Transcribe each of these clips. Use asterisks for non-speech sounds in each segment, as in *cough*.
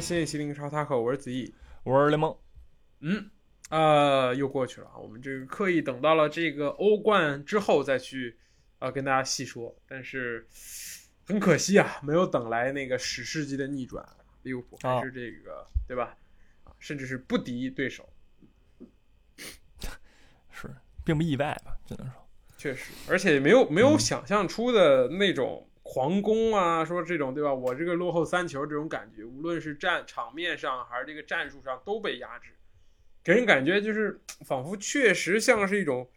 新一期《零超 Taco》，我是子毅，我是雷蒙。嗯，呃，又过去了，我们这个刻意等到了这个欧冠之后再去啊、跟大家细说，但是很可惜啊，没有等来那个史诗级的逆转，利物浦还是这个、对吧？啊，甚至是不敌对手，*laughs* 是，并不意外吧？只能说，确实，而且没有没有想象出的那种狂攻啊，说这种对吧？我这个落后三球这种感觉，无论是战场面上还是这个战术上都被压制，给人感觉就是仿佛确实像是一种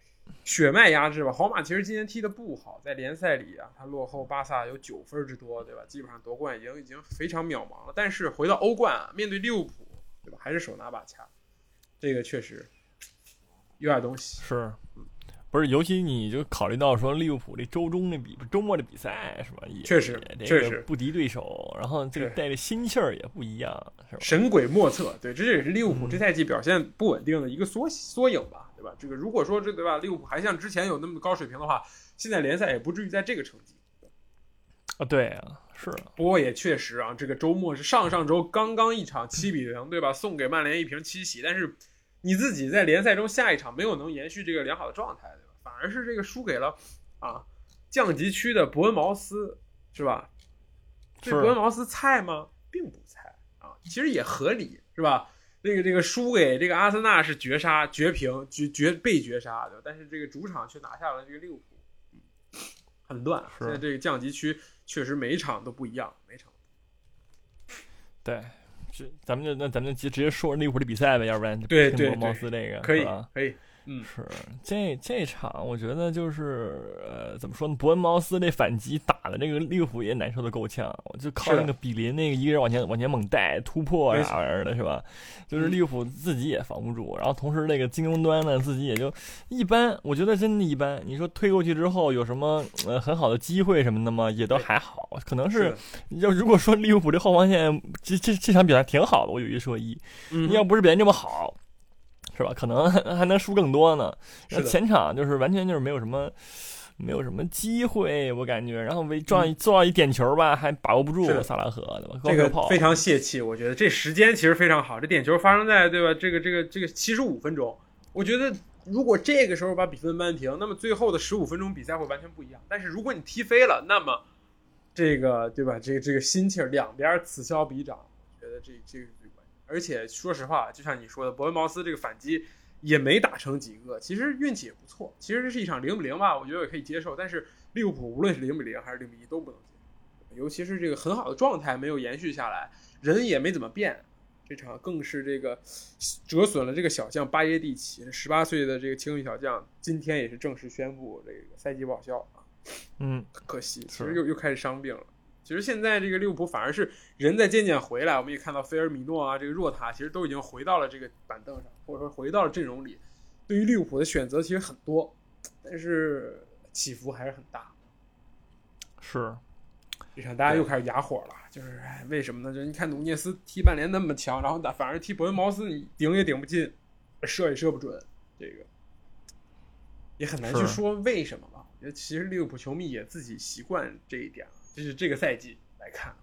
血脉压制吧。皇马其实今年踢的不好，在联赛里啊，他落后巴萨有九分之多，对吧？基本上夺冠已经已经非常渺茫了。但是回到欧冠啊，面对利物浦，对吧？还是手拿把掐，这个确实有点东西。是，不是？尤其你就考虑到说利物浦这周中的比周末的比赛是吧？也确实这确实不敌对手，然后这个带的心气儿也不一样，是吧？神鬼莫测，对，这也是利物浦嗯这赛季表现不稳定的一个缩缩影吧，对吧？这个如果说这对吧，利物浦还像之前有那么高水平的话，现在联赛也不至于在这个成绩。啊，对啊，是啊不过也确实啊，这个周末是上上周刚刚一场七比零，对吧？送给曼联一瓶七喜，但是你自己在联赛中下一场没有能延续这个良好的状态，对吧？反而是这个输给了啊降级区的伯恩茅斯，是吧？这伯恩茅斯菜吗？并不菜啊，其实也合理，是吧？那个这个输给这个阿森纳是绝杀、绝平、绝绝被绝杀，对吧？但是这个主场却拿下了这个利物浦，嗯很乱。现在这个降级区确实每一场都不一样，每场。对。这咱们就那咱们就直直接说利物浦的比赛呗，要不然就对对拼博茅对这个可以？可以，嗯，是这这场，我觉得就是呃，怎么说呢？伯恩茅斯这反击打的这个利物浦也难受的够呛，我就靠那个比林那个一个人往前往前猛带突破啥玩意儿的，是吧？就是嗯利物浦自己也防不住，然后同时那个进攻端呢自己也就一般，我觉得真的一般。你说推过去之后有什么呃很好的机会什么的吗？也都还好，可能是要如果说利物浦这后防线这这这场比赛挺好的，我有一说一，嗯，要不是表现这么好，是吧？可能还能输更多呢。那是的前场就是完全就是没有什么，没有什么机会，我感觉。然后为撞做到一点球吧，还把握不住萨拉赫，对吧？这个非常泄气，我觉得这时间其实非常好，这点球发生在对吧？这个这个这个七十五分钟，我觉得如果这个时候把比分扳平，那么最后的十五分钟比赛会完全不一样。但是如果你踢飞了，那么这个对吧？这个这个心气儿两边此消彼长，我觉得这这个。而且说实话，就像你说的，伯恩茅斯这个反击也没打成几个，其实运气也不错。其实这是一场零比零吧，我觉得也可以接受。但是利物浦无论是零比零还是零比一都不能接受。尤其是这个很好的状态没有延续下来，人也没怎么变，这场更是这个折损了这个小将巴耶蒂奇，十八岁的这个青训小将，今天也是正式宣布这个赛季报销啊，嗯，可惜，其实又又开始伤病了。其实现在这个利物浦反而是人在渐渐回来，我们也看到菲尔米诺啊，这个若塔其实都已经回到了这个板凳上，或者说回到了阵容里。对于利物浦的选择其实很多，但是起伏还是很大。是这场大家又开始哑火了，就是哎为什么呢？就是你看努涅斯踢曼联那么强，然后打反而踢伯恩茅斯，你顶也顶不进，射也射不准，这个也很难去说为什么吧。我觉得其实利物浦球迷也自己习惯这一点了，就是这个赛季来看，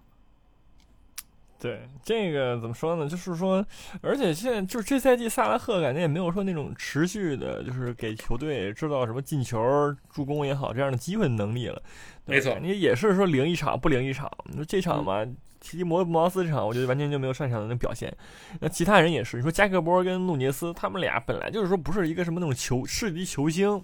对这个怎么说呢？就是说，而且现在就是这赛季萨拉赫感觉也没有说那种持续的，就是给球队制造什么进球、助攻也好这样的机会能力了。没错你也是说零一场不零一场。你说这场嘛，踢摩摩斯这场，我觉得完全就没有上场的那种表现。那其他人也是，你说加克波跟努涅斯，他们俩本来就是说不是一个什么那种球世级球星，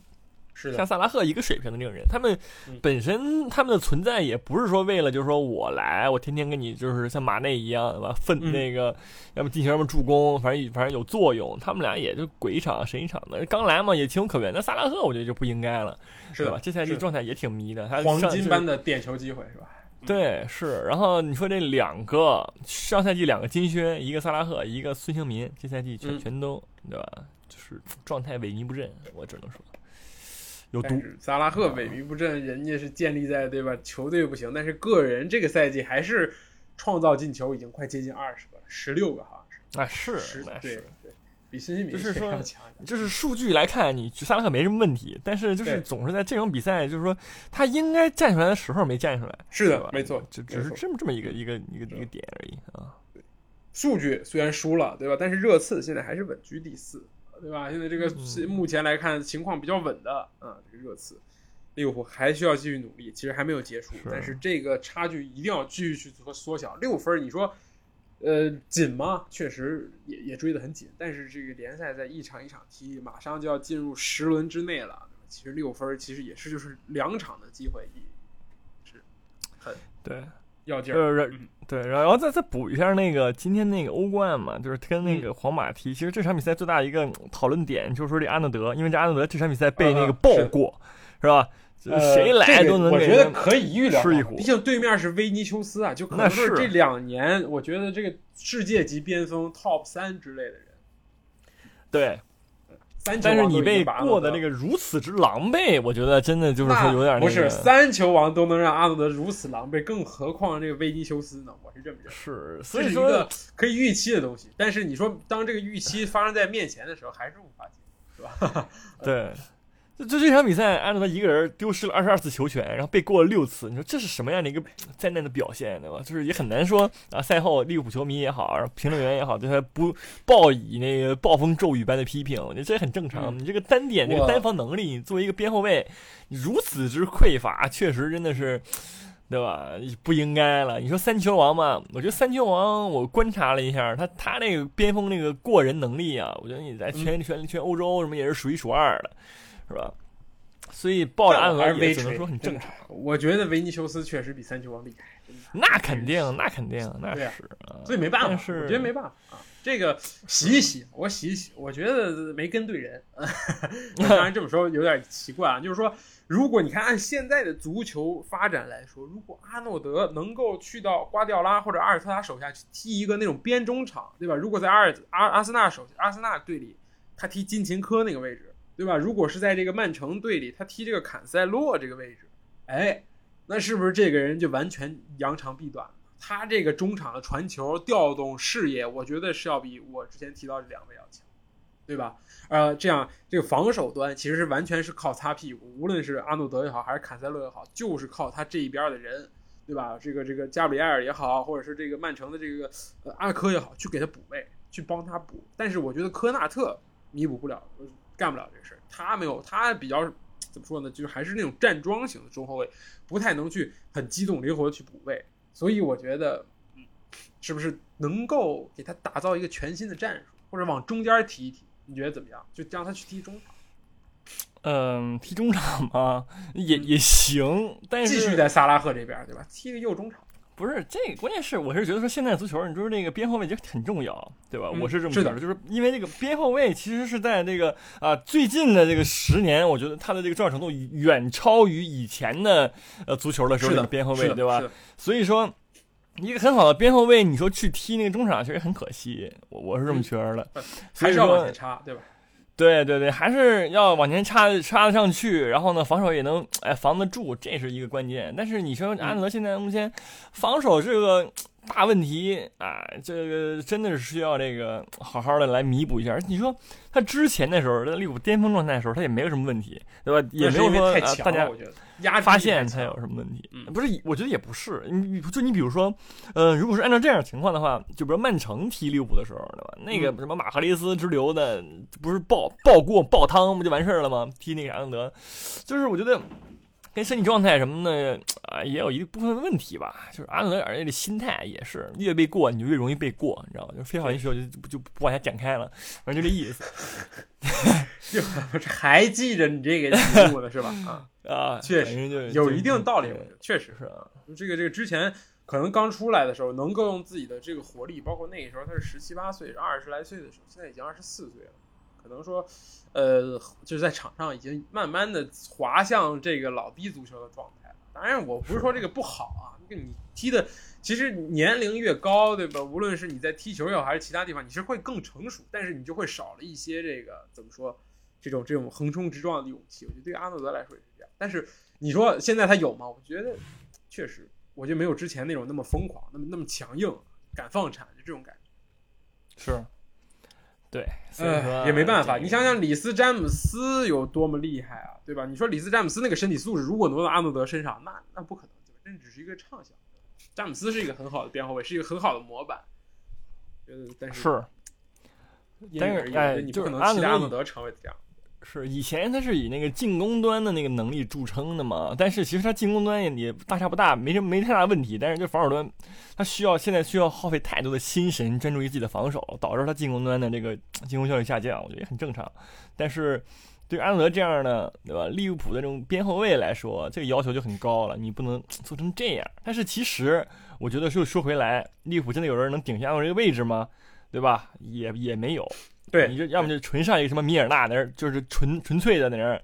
是像，萨拉赫一个水平的那种人，他们嗯本身他们的存在也不是说为了就是说我来，我天天跟你就是像马内一样，对吧？奋嗯那个，要么进行什么助攻，反正反正有作用。他们俩也就鬼一场神一场的，刚来嘛也情有可原。那萨拉赫我觉得就不应该了，是？，对吧这赛季状态也挺迷的，他黄金般的点球机会是吧？对，是。然后你说这两个上赛季两个金靴，一个萨拉赫，一个孙兴民，这赛季全、嗯全都对吧？就是状态萎靡不振，我只能说有毒萨拉赫萎靡不振，人家是建立在对吧？球队不行，但是个人这个赛季还是创造进球已经快接近二十个了，十六个好像是。啊，是十对对，比孙兴民就是说要强一点。就是数据来看，你萨拉赫没什么问题，但是就是总是在这种比赛，就是说他应该站出来的时候没站出来，是的，没错，就只是这么这么一个一个一个一个点而已啊。数据虽然输了，对吧？但是热刺现在还是稳居第四，对吧？现在这个目前来看情况比较稳的啊，这个热刺，利物浦还需要继续努力，其实还没有结束，是但是这个差距一定要继续去做缩小。六分，你说，呃，紧吗？确实也也追得很紧，但是这个联赛在一场一场踢，马上就要进入十轮之内了。其实六分其实也是就是两场的机会，是很对，要劲儿。对，然后再再补一下那个今天那个欧冠嘛，就是跟那嗯个皇马踢。其实这场比赛最大的一个讨论点就是说这阿诺德，因为这阿诺德这场比赛被那个爆过，是吧？就是谁来呃这个都能我觉得可以预料毕竟对面是维尼修斯啊，就可能是这两年，我觉得这个世界级边锋 top 三之类的人，对，三球但是你被过的这个如此之狼狈，我觉得真的就是说有点那个是三球王都能让阿诺德如此狼狈，更何况这个维尼修斯呢？我是这么认为。是，所这以说是一个可以预期的东西，但是你说当这个预期发生在面前的时候，还是无法接受，是吧？*laughs* 对。就就这场比赛，按照他一个人丢失了二十二次球权，然后被过了六次，你说这是什么样的一个灾难的表现，对吧？就是也很难说啊。赛后利物浦球迷也好，然后评论员也好，对他不报以那个暴风骤雨般的批评，我觉得这也很正常。嗯你这个单点这个单防能力，你作为一个边后卫，你如此之匮乏，确实真的是。对吧？不应该了。你说三球王嘛？我觉得三球王，我观察了一下，他他那个边锋那个过人能力啊，我觉得你在全全全欧洲什么也是数一数二的，是吧？所以报着安还是微锤俄也只能说很正常。我觉得维尼修斯确实比三球王厉害，那肯定，那肯定，那是啊。所以没办法，是我觉得没办法啊。这个洗一洗，我洗一洗，我觉得没跟对人。*laughs* 当然这么说有点奇怪啊，就是说，如果你看按现在的足球发展来说，如果阿诺德能够去到瓜迪奥拉或者阿尔特塔手下去踢一个那种边中场，对吧？如果在阿尔阿阿森纳手阿森纳队里，他踢金琴科那个位置，对吧？如果是在这个曼城队里，他踢这个坎塞洛这个位置，哎，那是不是这个人就完全扬长避短了？他这个中场的传球、调动视野，我觉得是要比我之前提到这两位要强，对吧？呃，这样这个防守端其实是完全是靠擦屁股，无论是阿诺德也好，还是坎塞洛也好，就是靠他这一边的人，对吧？这个这个加布里埃尔也好，或者是这个曼城的这个呃阿科也好，去给他补位，去帮他补。但是我觉得科纳特弥补不了，干不了这事儿，他没有，他比较怎么说呢？就是还是那种站桩型的中后卫，不太能去很机动灵活的去补位。所以我觉得，嗯，是不是能够给他打造一个全新的战术，或者往中间提一提？你觉得怎么样？就让他去踢中场，嗯，踢中场嘛，也也行，但是继续在萨拉赫这边，对吧？踢个右中场。不是这个，关键是我是觉得说现在足球，你就是那个边后卫就很重要，对吧？嗯我是这么觉得，就是因为这个边后卫其实是在这个啊、最近的这个十年，我觉得他的这个重要程度远超于以前的呃足球的时候的，边后卫，对吧所以说。一个很好的边后卫，你说去踢那个中场，其实很可惜，我我是这么觉得的。还是要往前插，对吧？对对对，还是要往前插插得上去，然后呢，防守也能哎防得住，这是一个关键。但是你说安德现在目前防守这个大问题啊，这个真的是需要这个 *tsk* 好好的来弥补一下。你说他之前的时候，在利物浦巅峰状态的时候，他也没有什么问题，对吧？也没有说啊大家发现才有什么问题？嗯不是，我觉得也不是。你你就你比如说，呃，如果是按照这样的情况的话，就比如曼城踢利物浦的时候，对吧？那个嗯什么马赫雷斯之流的，不是爆爆过爆汤不就完事儿了吗？踢那个阿诺德，就是我觉得。跟身体状态什么的啊，也有一部分问题吧。就是阿诺德尔这个心态也是，越被过你就越容易被过，你知道吗？就非法允许我就就就不往下展开了，反正就这意思 *laughs* 就还记着你这个题目呢，是吧？啊，啊。确实就有一定道理，确实是啊，这个这个之前可能刚出来的时候，能够用自己的这个活力，包括那个时候他是十七八岁、二十来岁的时候，现在已经二十四岁了，可能说，呃，就是在场上已经慢慢的滑向这个老逼足球的状态了。当然，我不是说这个不好啊，这个你踢的其实年龄越高，对吧？无论是你在踢球也好，还是其他地方，你是会更成熟，但是你就会少了一些这个怎么说，这种这种横冲直撞的勇气。我觉得对阿诺德来说也是这样。但是你说现在他有吗？我觉得确实，我觉得没有之前那种那么疯狂，那么那么强硬，敢放铲，就这种感觉。是，对，所以说呃，也没办法。你想想，里斯詹姆斯有多么厉害啊，对吧？你说里斯詹姆斯那个身体素质，如果挪到阿诺德身上，那那不可能，对吧？这只是一个畅想。詹姆斯是一个很好的边后卫，是一个很好的模板。呃，但是但是人而异哎你就是阿诺德不可能期待阿诺德成为这样。是，以前他是以那个进攻端的那个能力著称的嘛，但是其实他进攻端也也大差不大，没什么没太大问题，但是就防守端，他需要现在需要耗费太多的心神专注于自己的防守，导致他进攻端的这个进攻效率下降，我觉得也很正常。但是对安德这样的，对吧？利物浦的这种边后卫来说，这个要求就很高了，你不能做成这样。但是其实我觉得说说回来，利物浦真的有人能顶下我这个位置吗？对吧？也也没有。对，你就要么就纯上一个什么米尔纳那儿，就是纯纯粹的那儿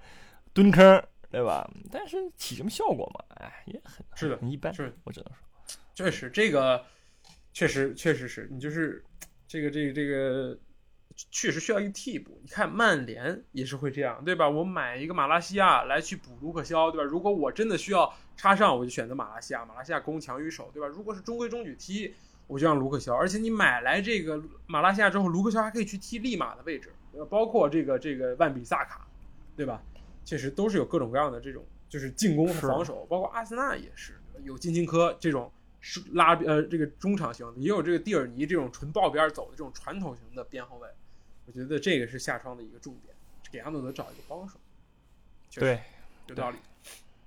蹲坑，对吧？但是起什么效果嘛？哎，也很是的很一般，是我只能说，确实这个确实确实是你就是这个这个这个确实需要一个替补。你看曼联也是会这样，对吧？我买一个马拉西亚来去补卢克肖，对吧？如果我真的需要插上，我就选择马拉西亚，马拉西亚攻强于守，对吧？如果是中规中矩踢，我就让卢克肖。而且你买来这个马拉西亚之后，卢克肖还可以去踢利马的位置，包括这个这个万比萨卡，对吧？确实都是有各种各样的这种就是进攻和防守，包括阿森纳也是有金琴科这种是拉呃这个中场型的，也有这个蒂尔尼这种纯爆边走的这种传统型的边后卫。我觉得这个是下窗的一个重点，给阿诺德找一个帮手，对，有道理。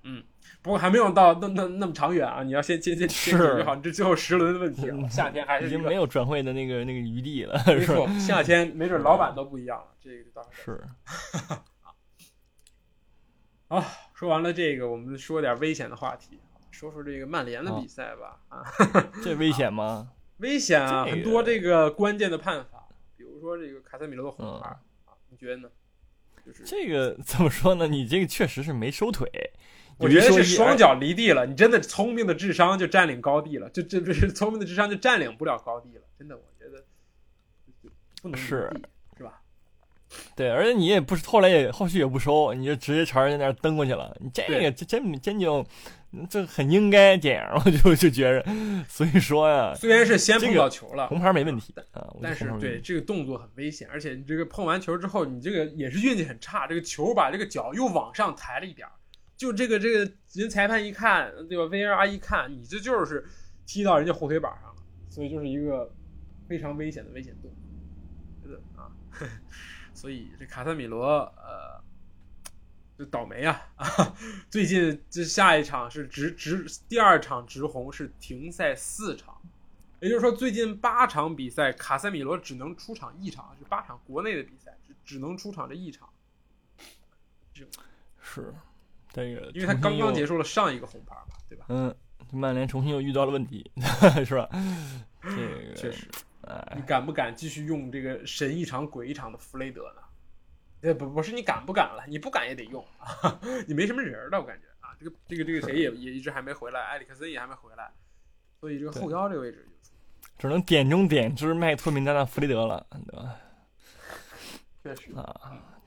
嗯，不过还没有到那那那么长远啊！你要先先先先是解决好你这最后十轮的问题啊。夏天还是已经没有转会的那个那个余地了，没？错，夏天没准老板都不一样了。这个到时候是，*laughs* 好，说完了这个，我们说点危险的话题，说说这个曼联的比赛吧。啊，这危险吗？*laughs* 危险啊，这个很多这个关键的判罚，比如说这个卡塞米罗的红牌、啊，你觉得呢？就是这个 *laughs* 怎么说呢？你这个确实是没收腿，我觉得是双脚离地了，你真的聪明的智商就占领高地了，就这这是聪明的智商就占领不了高地了，真的，我觉得不能是是吧？对，而且你也不是后来也后续也不收，你就直接朝人家那儿蹬过去了，你这对个这真真就这很应该这样，我就就觉着，所以说呀，虽然是先碰到球了，红牌没问题啊，我觉得但是对这个动作很危险，而且你这个碰完球之后，你这个也是运气很差，这个球把这个脚又往上抬了一点儿，就这个这个人裁判一看，对吧？VAR 一看，你这就是踢到人家后腿板上了，所以就是一个非常危险的危险动作，啊。*laughs* 所以这卡塞米罗呃，就倒霉啊啊！*laughs* 最近这下一场是直直第二场直红是停赛四场。也就是说，最近八场比赛，卡塞米罗只能出场一场，就八场国内的比赛，只只能出场这一场，是这个，因为他刚刚结束，束了上一个红牌嘛，对吧？嗯，曼联重新又遇到了问题，*laughs* 是吧？这个确实，哎你，敢不敢继续用这个神一场鬼一场的弗雷德呢？呃，不，不是你敢不敢了，你不敢也得用啊，*laughs* 你没什么人儿了，我感觉啊，这个这个这个谁也也一直还没回来，埃里克森也还没回来，所以这个后腰这个位置就只能点中点之卖托米纳纳弗雷德了，对吧？确实啊，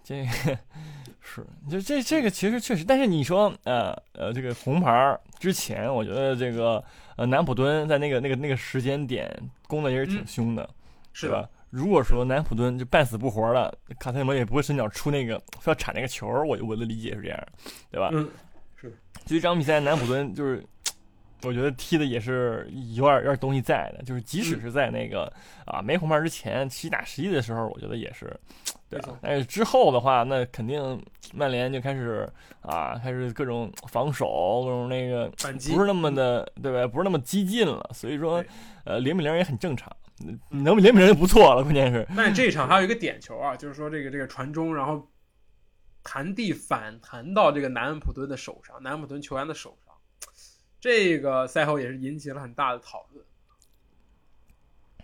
这个 *laughs* 是，就这这个其实确实，但是你说呃呃，这个红牌儿之前，我觉得这个呃南普敦在那个那个那个时间点攻的也是挺嗯凶的，是的，对吧？如果说南普敦就半死不活了，卡塞罗也不会伸脚出那个非要铲那个球儿，我我的理解是这样，对吧？嗯，就这场比赛，南普敦就是，*tsk* 我觉得踢的也是有点有点东西在的，就是即使是在那个、啊没红牌之前七打十一的时候，我觉得也是，对吧？但是之后的话，那肯定曼联就开始啊，开始各种防守，各种那个反击不是那么的，对吧？不是那么激进了，所以说，呃，零比零也很正常，能零比零就不错了，关键是，但这一场还有一个点球啊，就是说这个这个传中，然后弹地反弹到这个南安普敦的手上，南安普敦球员的手上，这个赛后也是引起了很大的讨论。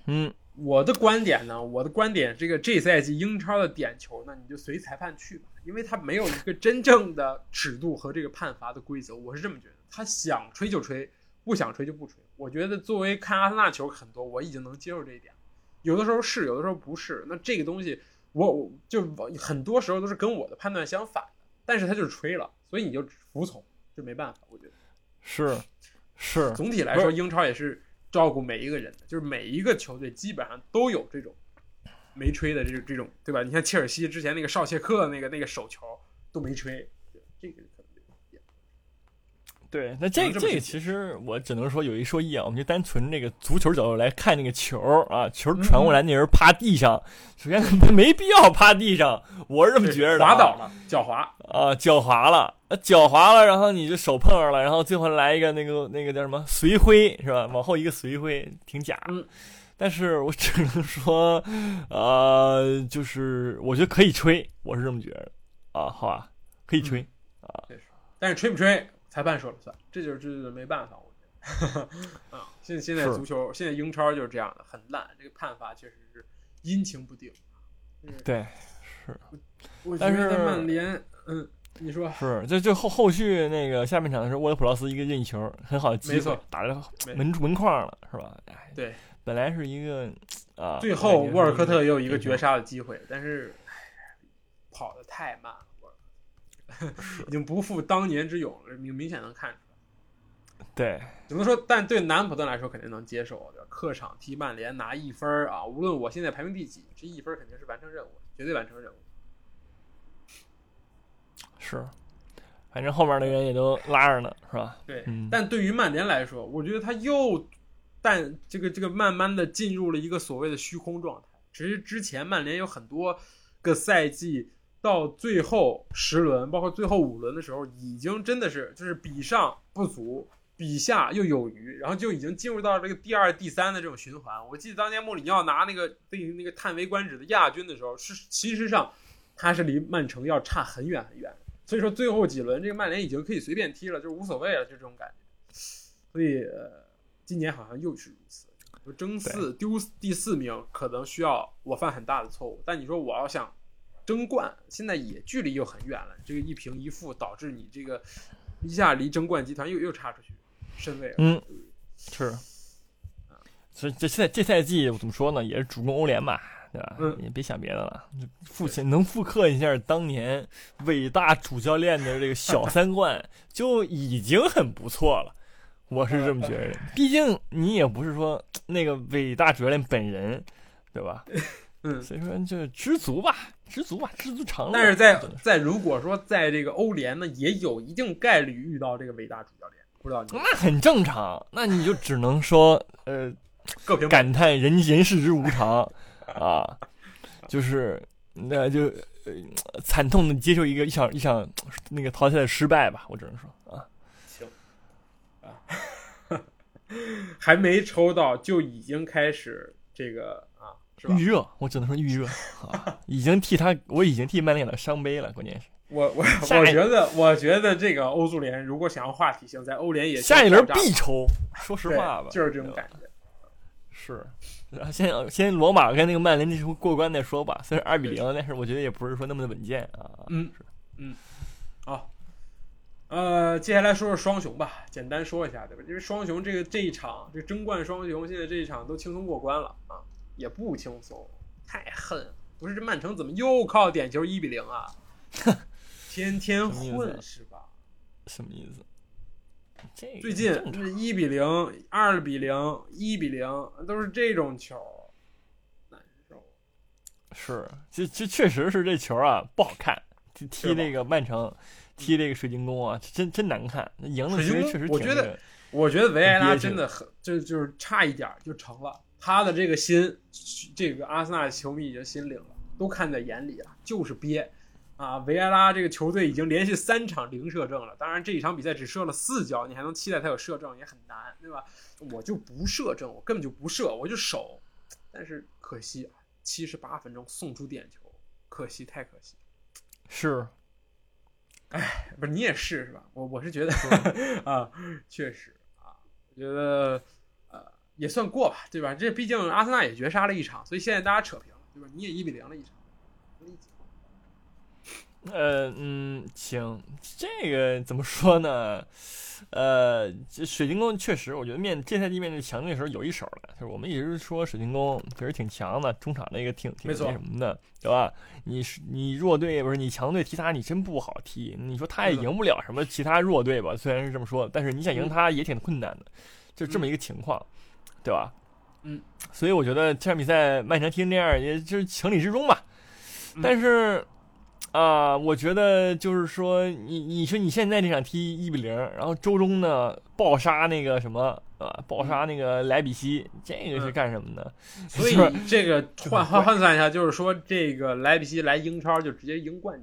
嗯，我的观点呢，我的观点，这个这赛季英超的点球呢，你就随裁判去吧，因为他没有一个真正的尺度和这个判罚的规则，我是这么觉得，他想吹就吹，不想吹就不吹。我觉得作为看阿森纳球很多，我已经能接受这一点，有的时候是，有的时候不是。那这个东西，我我就很多时候都是跟我的判断相反的，但是他就是吹了，所以你就服从，就没办法，我觉得。是是，*laughs* 总体来说，英超也是照顾每一个人的，就是每一个球队基本上都有这种没吹的这这种，对吧？你像切尔西之前那个绍切克那个那个手球都没吹，这个对，那这能这个其实我只能说有一说一啊，我们就单纯那个足球角度来看那个球啊，球传过来那人趴地上，首先没必要趴地上，我是这么觉着的、啊。滑倒了，脚滑，啊，脚滑了，呃脚滑了，然后你就手碰上了，然后最后来一个那个那个叫什么随挥是吧？往后一个随挥，挺假。嗯但是我只能说，呃，就是我觉得可以吹，我是这么觉得啊，好吧，可以吹啊。但是吹不吹，裁判说了算，这就是这就是没办法，我觉得。啊，现现在足球，现在英超就是这样的，很烂，这个判罚确实是阴晴不定。嗯，对，是。我觉但是得曼联，嗯，你说。是，就就后后续那个下半场的时候，沃德普劳斯一个任意球，很好的机会，打着没门门框了，是吧？哎，对，本来是一个啊，最后沃尔科特也有一个绝杀的机会，但是唉跑得太慢了，*laughs* 已经不复当年之勇了，*laughs* 明明显能看出来。对，只能说，但对南安普顿来说肯定能接受，对吧？客场踢曼联拿一分儿啊，无论我现在排名第几，这一分肯定是完成任务，绝对完成任务。是，反正后面的人也都拉着呢，是吧？对，嗯但对于曼联来说，我觉得他又但这个这个慢慢的进入了一个所谓的虚空状态。其实之前曼联有很多个赛季到最后十轮，包括最后五轮的时候，已经真的是就是比上不足，比下又有余，然后就已经进入到这个第二、第三的这种循环。我记得当年穆里尼奥拿那个对于那个叹为观止的亚军的时候，是其实上他是离曼城要差很远很远。所以说最后几轮这个曼联已经可以随便踢了，就是无所谓了，就这种感觉。所以、呃、今年好像又是如此。就争四丢第四名，可能需要我犯很大的错误。但你说我要想争冠，现在也距离又很远了。这个一平一负导致你这个一下离争冠集团又又差出去身位了。嗯，是。所以这现在这赛季怎么说呢？也是主攻欧联吧，对吧？嗯也别想别的了，复现能复刻一下当年伟大主教练的这个小 *laughs* 三冠，就已经很不错了。我是这么觉得，毕竟你也不是说那个伟大主教练本人，对吧？*laughs* 嗯，所以说就知足吧，知足吧，知足常乐。但是在在如果说在这个欧联呢，也有一定概率遇到这个伟大主教练，不知道你。那很正常，那你就只能说，呃，各凭感叹人人世之无常啊，*laughs* 就是那就呃惨痛的接受一个一场一场那个淘汰的失败吧，我只能说啊，行。啊，*laughs* 还没抽到就已经开始这个啊，是吧？预热，我只能说预热 *laughs* 啊，已经替他，我已经替曼联了伤悲了，关键是我我我觉得，我觉得这个欧足联如果想要话题性，在欧联也下一轮必抽，说实话吧，就是这种感觉。是。然后先先罗马跟那个曼联这球过关再说吧，虽然二比零，但是我觉得也不是说那么的稳健啊。嗯嗯好，呃，接下来说说双雄吧，简单说一下，对吧？因为双雄这个这一场，这争冠双雄现在这一场都轻松过关了啊，也不轻松，太恨了。不是这曼城怎么又靠点球一比零啊？*laughs* 天天混是吧？什么意思？这最近是一比零、二比零、一比零，都是这种球，难受。是，这这确实是这球啊不好看，踢踢那个曼城，踢这个水晶宫啊，真真难看。那赢的水晶宫其实确实挺我觉得我觉得维埃拉真的很，就就是差一点就成了。他的这个心，这个阿森纳球迷已经心领了，都看在眼里了，就是憋。啊，维埃拉这个球队已经连续三场零射正了，当然这一场比赛只射了四脚，你还能期待他有射正也很难，对吧？我就不射正，我根本就不射，我就守。但是可惜啊，七十八分钟送出点球，可惜太可惜。是哎不是你也是是吧？我我是觉得 *laughs* 啊，确实啊，我觉得呃也算过吧，对吧？这毕竟阿森纳也绝杀了一场，所以现在大家扯平了，对吧？你也一比零了一场，呃嗯行，这个怎么说呢？呃，这水晶宫确实，我觉得面这赛季面对强队的时候有一手了。就是我们一直说水晶宫确实挺强的，中场那个挺挺那什么的，对吧？你是你弱队不是你强队踢他，你真不好踢。你说他也赢不了什么其他弱队吧？虽然是这么说，但是你想赢嗯他也挺困难的，就这么一个情况，对吧？嗯，所以我觉得这场比赛曼城踢成这样，也就是情理之中吧。嗯但是啊、我觉得就是说，你你说你现在这场踢一比零，然后周中呢爆杀那个什么啊，爆杀那个莱比锡，这个是嗯干什么的？所以 *laughs* 是这个换换换算一下，就是说这个莱比锡来英超就直接赢冠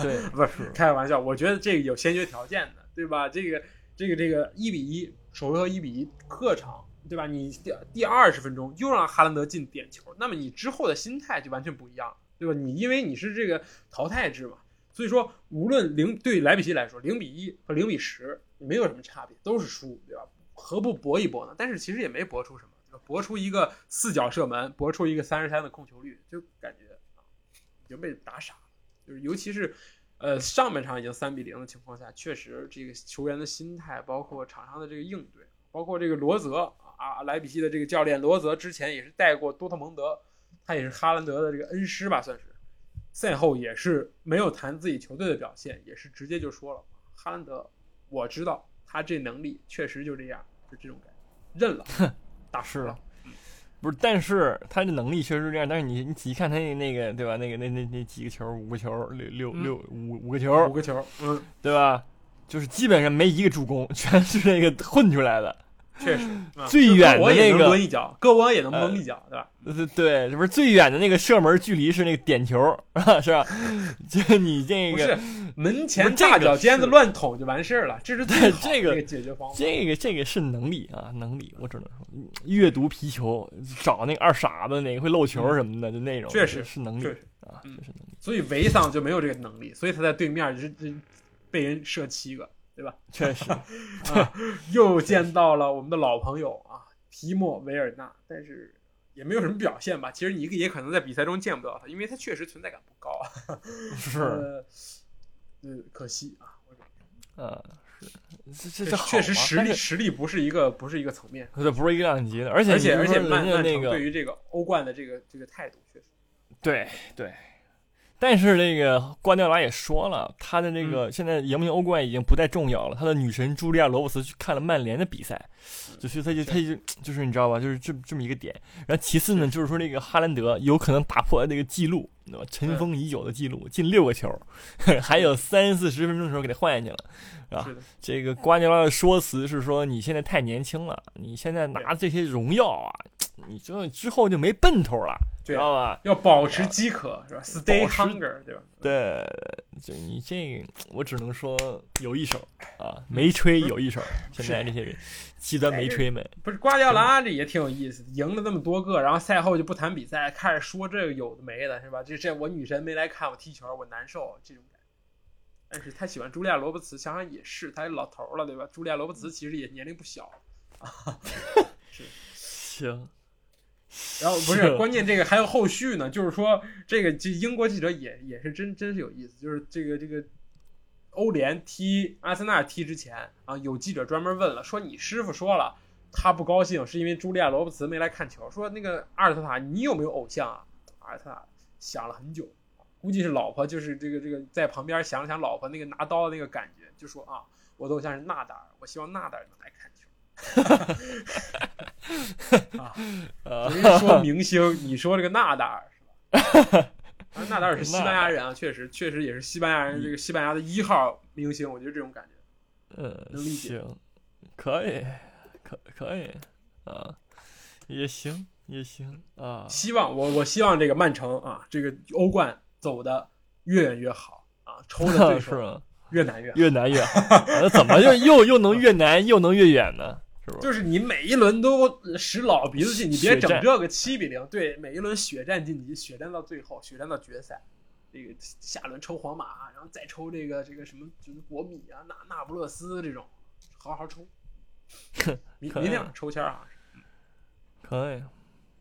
对，*laughs* 不是开个玩笑，我觉得这个有先决条件的，对吧？这个这个这个一比一首回合一比一客场，对吧？你第第二十分钟又让哈兰德进点球，那么你之后的心态就完全不一样，对吧？你因为你是这个淘汰制嘛，所以说无论零对莱比锡来说，零比一和零比十没有什么差别，都是输，对吧？何不搏一搏呢？但是其实也没搏出什么，对吧？搏出一个四脚射门，搏出一个三十三的控球率，就感觉啊，已经被打傻了。就是尤其是，呃，上半场已经三比零的情况下，确实这个球员的心态，包括场上的这个应对，包括这个罗泽啊，莱比锡的这个教练罗泽之前也是带过多特蒙德，他也是哈兰德的这个恩师吧，算是。赛后也是没有谈自己球队的表现，也是直接就说了，哈兰德，我知道他这能力确实就这样，就这种感觉，认了，打输 *laughs* 了。不是，但是他的能力确实是这样，但是你你仔细看他那那个对吧？那个那那那几个球，五个球，六六嗯六五五个球五，个球，嗯，对吧？就是基本上没一个助攻，全是那个混出来的。确实，啊最远的那个抡一脚，戈沃也能呃蒙一脚，对吧？对 *laughs* 对，这不是最远的那个射门距离是那个点球，*laughs* 是吧？就你这个不是门前大脚尖子乱捅就完事儿了，这是最好的解决方法。这个这个是能力啊，能力，我只能说阅读皮球，找那个二傻子哪个会漏球什么的，就那种，嗯确实是能力啊确实能力，所以维桑就没有这个能力，所以他在对面就是就被人射七个，对吧？确实，*laughs* 啊，又见到了我们的老朋友啊，提莫维尔纳，但是也没有什么表现吧。其实你也可能在比赛中见不到他，因为他确实存在感不高啊。*laughs* 是，呃，呃可惜啊，我啊，是这这确实实力实力不是一个不是一个层面，这不是一个量级的，而且而且而且曼曼城对于这个欧冠的这个这个态度确实。对对，但是那个瓜迪奥拉也说了，他的那嗯个现在赢不赢欧冠已经不再重要了。他的女神茱莉亚·罗伯茨去看了曼联的比赛，嗯就是他就他就就是你知道吧，就是这这么一个点。然后其次呢，就是说那个哈兰德有可能打破那个记录，对吧？尘封已久的记录，进六个球，*laughs* 还有三四十分钟的时候给他换下去了。啊是吧，这个瓜迪奥拉的说辞是说，你现在太年轻了，你现在拿这些荣耀啊，你就之后就没奔头了，知对道吧？要保持饥渴是吧？Stay hunger，对吧？对，就你这个，我只能说有一手啊，没吹有一手。现在这些人，极端没吹们，不是瓜迪奥拉这也挺有意思，赢了那么多个，然后赛后就不谈比赛，开始说这个有的没的，是吧？这这我女神没来看我踢球，我难受这种感觉。但是他喜欢茱莉亚·罗伯茨，想想也是，他老头儿了，对吧？茱莉亚·罗伯茨其实也年龄不小 *laughs* 了。行，然后不是关键，这个还有后续呢，就是说这个这英国记者也也是真真是有意思，就是这个这个欧联踢阿森纳踢之前啊，有记者专门问了，说你师傅说了，他不高兴是因为茱莉亚·罗伯茨没来看球，说那个阿尔特塔你有没有偶像啊？阿尔特塔想了很久，估计是老婆就是这个这个在旁边想了想老婆那个拿刀的那个感觉，就说啊，我的偶像是纳达尔，我希望纳达尔能来看球。*laughs* 啊，呃，*laughs* 人家说明星，你说这个纳达尔是吧？啊，纳达尔是西班牙人啊，*laughs* 确实确实也是西班牙人，这个西班牙的一号明星，我觉得这种感觉。呃，能理解行，可以，可可以啊，也行，也行啊，希望我我希望这个曼城啊，这个欧冠走的越远越好啊，抽的对是？越难越好。越难越好，啊怎么又又又能越难又能越远呢？就是你每一轮都使老鼻子劲，你别整这个七比零，对，每一轮血战晋级，血战到最后，血战到决赛，这个下轮抽皇马，然后再抽这个这个什么就是国米啊、那那不勒斯这种，好好抽。*laughs* 明明天抽签啊，可以，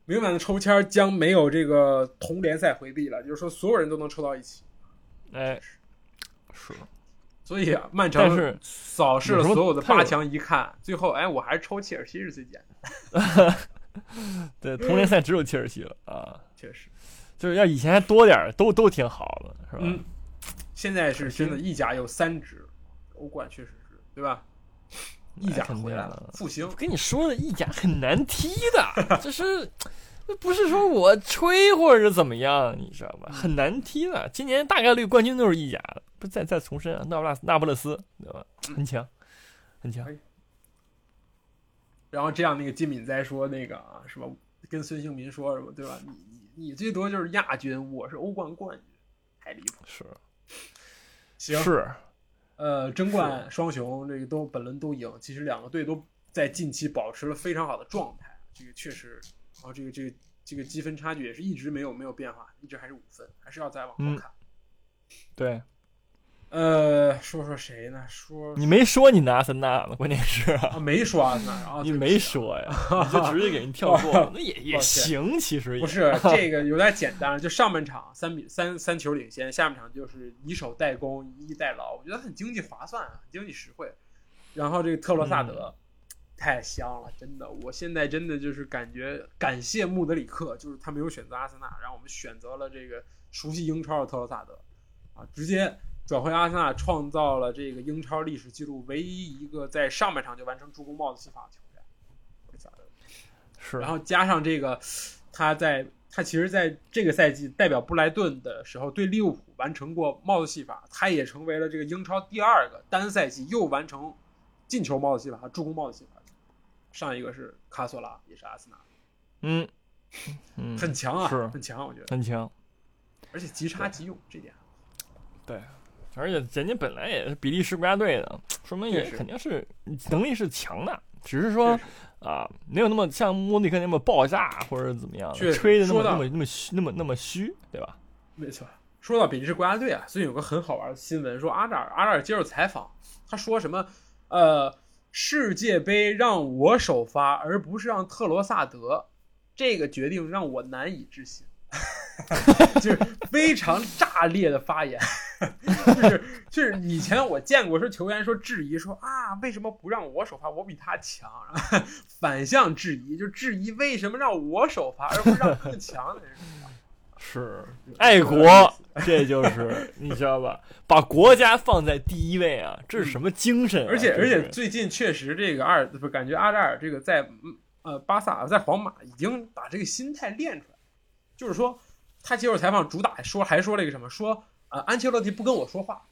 明天晚的抽签将没有这个同联赛回避了，就是说所有人都能抽到一起。哎，是，所以啊，曼城但是扫视了所有的八强，一看，最后哎，我还是抽切尔西是最简单，*laughs* 对，同联赛只有切尔西了啊，确实。就是要以前还多点儿，都都挺好的，是吧？嗯，现在是真的，意甲有三支，欧冠确实是，对吧？意甲回来了，复兴我。跟你说的，意甲很难踢的，*laughs* 这是不是说我吹或者是怎么样，你知道吧？很难踢的。今年大概率冠军都是意甲的，不再再重申啊，那不勒那不勒斯对吧？很强，很强。然后这样，那个金敏在说那个啊，什么跟孙兴民说什么，对吧？你你你最多就是亚军，我是欧冠冠军，太离谱。是行，是，呃，争冠双雄这个都本轮都赢，其实两个队都在近期保持了非常好的状态，这个确实，然后这个这个这个积分差距也是一直没有没有变化，一直还是五分，还是要再往后嗯看。对呃，说说谁呢？说你没说你拿阿森纳呢，关键是。啊啊，没说阿森纳，然后 *laughs* 你没说呀，你就直接给人跳过了，*laughs* 那也也行，其实也。不是 *laughs* 这个有点简单，就上半场三比三三球领先，下半场就是以守代攻，以逸待劳，我觉得很经济划算啊，很经济实惠。然后这个特罗萨德、太香了，真的，我现在真的就是感觉感谢穆德里克，就是他没有选择阿森纳，然后我们选择了这个熟悉英超的特罗萨德啊，直接转会阿森纳，创造了这个英超历史记录唯一一个在上半场就完成助攻帽子戏法的球员。是，然后加上这个，他在他其实在这个赛季代表布莱顿的时候，对利物浦完成过帽子戏法，他也成为了这个英超第二个单赛季又完成进球帽子戏法和、助攻帽子戏法。上一个是卡索拉，也是阿森纳，嗯嗯，很强啊，是很强，我觉得，很强。而且即插即用，这点对，而且人家本来也是比利时国家队的，说明也肯定是能力是强的，只是说啊，没有那么像莫尼克那么爆炸或者怎么样的，吹的那么那么虚那么那么虚，对吧？没错。说到比利时国家队啊，最近有个很好玩的新闻，说阿扎尔阿扎尔接受采访，他说什么？呃，世界杯让我首发，而不是让特罗萨德，这个决定让我难以置信，*laughs* 就是非常炸裂的发言，就是就是以前我见过说球员说质疑说啊为什么不让我首发，我比他强，*laughs* 反向质疑，就质疑为什么让我首发，而不是让更强的人。是爱国，这就是你知道吧？把国家放在第一位啊，这是什么精神啊、而且而且最近确实这个阿尔不是感觉阿扎尔这个在嗯呃巴萨在皇马已经把这个心态练出来，就是说他接受采访主打说还说了一个什么说啊、呃安切洛蒂不跟我说话，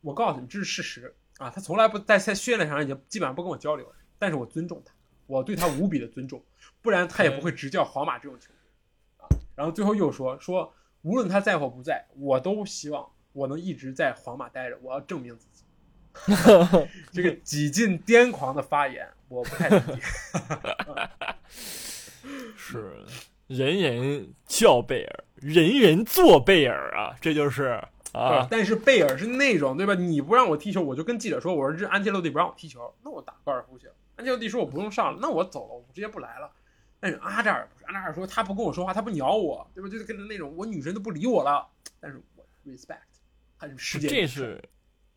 我告诉你这是事实啊，他从来不在在训练场上已经基本上不跟我交流了，但是我尊重他，我对他无比的尊重，不然他也不会执教皇马这种球队啊。然后最后又说说无论他在或不在，我都希望我能一直在皇马待着，我要证明自己。*laughs* 这个几近癫狂的发言，我不太理解。*laughs* 是人人叫贝尔，人人做贝尔啊，这就是啊，但是贝尔是那种对吧？你不让我踢球，我就跟记者说，我说这安切洛蒂不让我踢球，那我打高尔夫去了。安切洛蒂说我不用上了，那我走了，我直接不来了。但是阿扎尔不是，阿扎尔说他不跟我说话，他不鸟我，对吧？就是跟着那种我女神都不理我了，但是我 respect，他是世界这是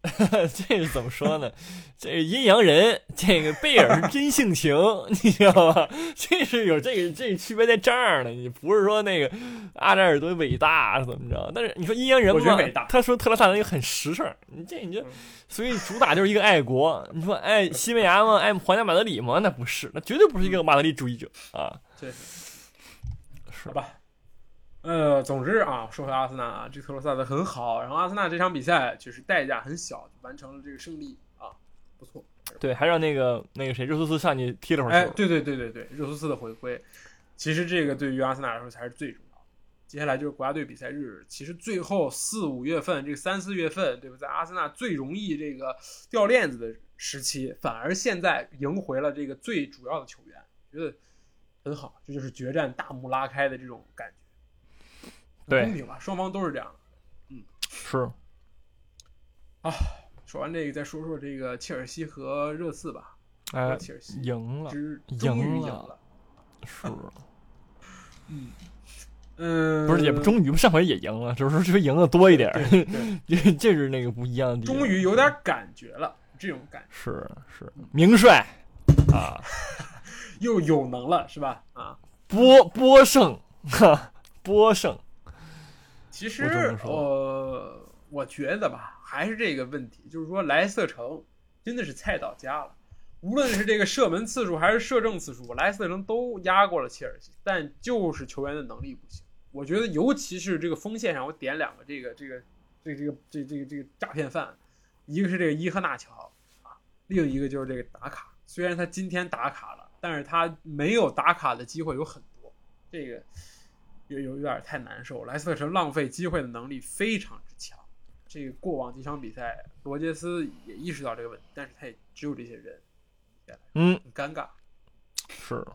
*laughs* 这是怎么说呢？这个阴阳人，这个贝尔真性情，*laughs* 你知道吧？这是有这个这个区别在这儿呢。你不是说那个阿扎尔多伟大怎么着？但是你说阴阳人嘛他说特拉萨德也很实诚，你这你就嗯所以主打就是一个爱国。你说爱西班牙吗？爱皇家马德里吗？那不是，那绝对不是一个马德里主义者啊。对是吧。呃，总之啊，说回阿森纳啊，这特罗萨德很好，然后阿森纳这场比赛就是代价很小，就完成了这个胜利啊，不错。对，还让那个那个谁热苏斯上去踢了会儿哎，球。对对对对对，热苏斯的回归，其实这个对于阿森纳来说才是最重要的。接下来就是国家队比赛日，其实最后四五月份，这个三四月份，对吧？在阿森纳最容易这个掉链子的时期，反而现在赢回了这个最主要的球员，觉得很好。这就是决战大幕拉开的这种感觉，公平吧？双方都是这样。嗯是啊说完这个，再说说这个切尔西和热刺吧。哎，切尔西赢了，赢终于赢是。*laughs* 嗯，不是也不终于上回也赢了，只是说这回赢的多一点 *laughs* 这是那个不一样的地方。终于有点感觉了，这种感觉是是名帅 *laughs* 啊，又有能了，是吧？啊，波波胜，哈，波胜，其实我呃，我觉得吧，还是这个问题，就是说莱斯特城真的是菜到家了。无论是这个射门次数还是射正次数，莱斯特城都压过了切尔西，但就是球员的能力不行。我觉得，尤其是这个锋线上，我点两个这个这个这个这个这这个这个诈骗犯，一个是这个伊赫纳乔啊，另一个就是这个打卡。虽然他今天打卡了，但是他没有打卡的机会有很多，这个有有有点太难受。莱斯特城浪费机会的能力非常之强。这个过往几场比赛，罗杰斯也意识到这个问题，但是他也只有这些人。嗯，很尴尬，是，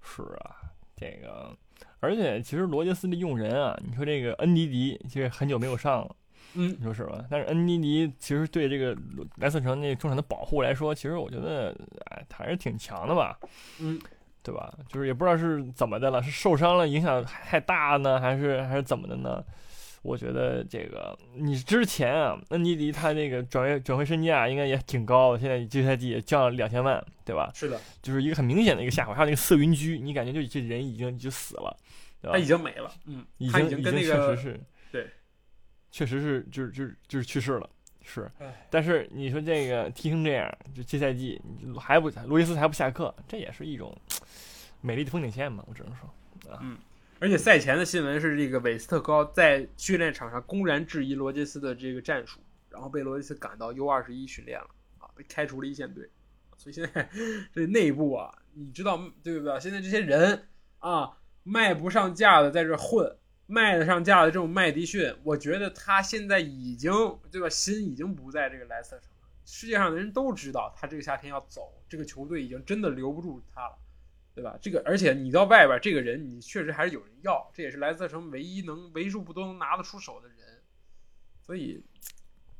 是啊，这个，而且其实罗杰斯的用人啊，你说这个恩迪迪其实很久没有上了，嗯，你说是吧？但是恩迪迪其实对这个莱斯特城那中场的保护来说，其实我觉得哎，还是挺强的吧，嗯，对吧？就是也不知道是怎么的了，是受伤了影响太大呢，还是还是怎么的呢？我觉得这个你之前啊，恩迪迪他那个转会转会身价应该也挺高的，现在这赛季也降了两千万，对吧？是的，就是一个很明显的一个下滑。还有那个色云居，你感觉就这人已经就死了，对吧？他已经没了，嗯，他已经跟那个确实是，对，确实是就是就是就是去世了，是。但是你说这个踢成这样，就这赛季还不罗伊斯还不下课，这也是一种美丽的风景线嘛，我只能说啊，嗯。而且赛前的新闻是，这个韦斯特高在训练场上公然质疑罗杰斯的这个战术，然后被罗杰斯赶到 U 二十一训练了啊，被开除了一线队。所以现在这内部啊，你知道对不对？现在这些人啊，卖不上价的在这混，卖得上价的这种麦迪逊，我觉得他现在已经对吧，心已经不在这个莱斯特城了。世界上的人都知道他这个夏天要走，这个球队已经真的留不住他了。对吧？这个，而且你到外边，这个人你确实还是有人要，这也是莱斯特城唯一能为数不多能拿得出手的人，所以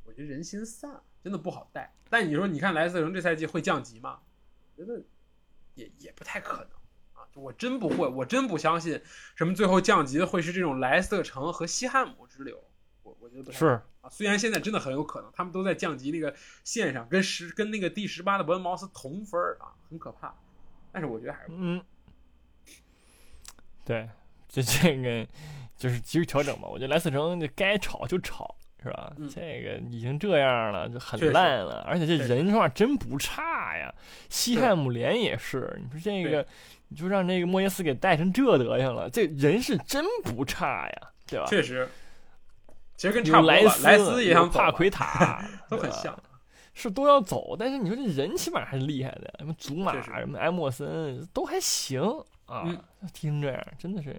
我觉得人心散，真的不好带。但你说，你看莱斯特城这赛季会降级吗？觉得也也不太可能！我真不会，我真不相信什么最后降级的会是这种莱斯特城和西汉姆之流。我我觉得不是啊，虽然现在真的很有可能，他们都在降级那个线上，跟十跟那个第十八的伯恩茅斯同分啊，很可怕。但是我觉得还是嗯，对，就这个就是及时调整吧。我觉得莱斯特城就该炒就炒，是吧？这个已经这样了，就很烂了。而且这人说话真不差呀。西汉姆联也是，你说这个，你就让那个莫耶斯给带成这德行了，这人是真不差呀，对吧？确实，其实跟差不多。莱斯也像帕奎塔 *laughs* 都很像。是都要走，但是你说这人起码还是厉害的，什么祖马、什么埃莫森都还行啊，踢成这样真的是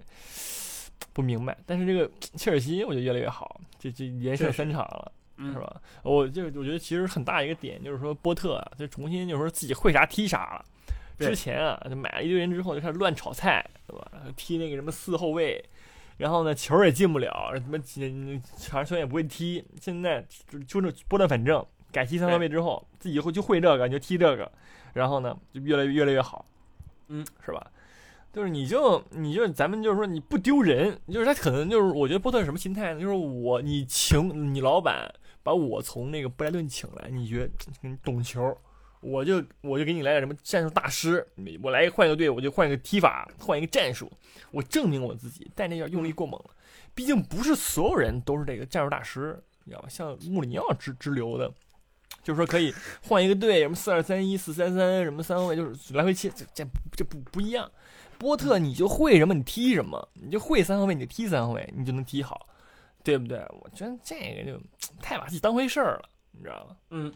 不明白。但是这个 *tsk* 切尔西我觉得越来越好，这这连胜三场了，是吧？我就我觉得其实很大一个点就是说波特啊，就重新就是说自己会啥踢啥了。之前啊，就买了一堆人之后就开始乱炒菜，对吧？踢那个什么四后卫，然后呢球也进不了，什么长球也不会踢。现在就就这拨乱反正。改踢三后卫之后，自己会就会这个，你就踢这个，然后呢，就越来越越来越好，嗯，是吧？就是你就你就咱们就是说你不丢人，就是他可能就是我觉得波特是什么心态呢？就是我你请你老板把我从那个布莱顿请来，你觉得你懂球，我就我就给你来点什么战术大师，我来换一个队，我就换一个踢法，换一个战术，我证明我自己，但那要用力过猛了，毕竟不是所有人都是这个战术大师，你知道吧？像穆里尼奥之之流的。就是说可以换一个队，什么四二三一、四三三，什么三后卫，就是来回切，这这这不不一样。波特你就会什么，你踢什么，你就会三后卫，你就踢三后卫，你就能踢好，对不对？我觉得这个就太把自己当回事儿了，你知道吗？嗯，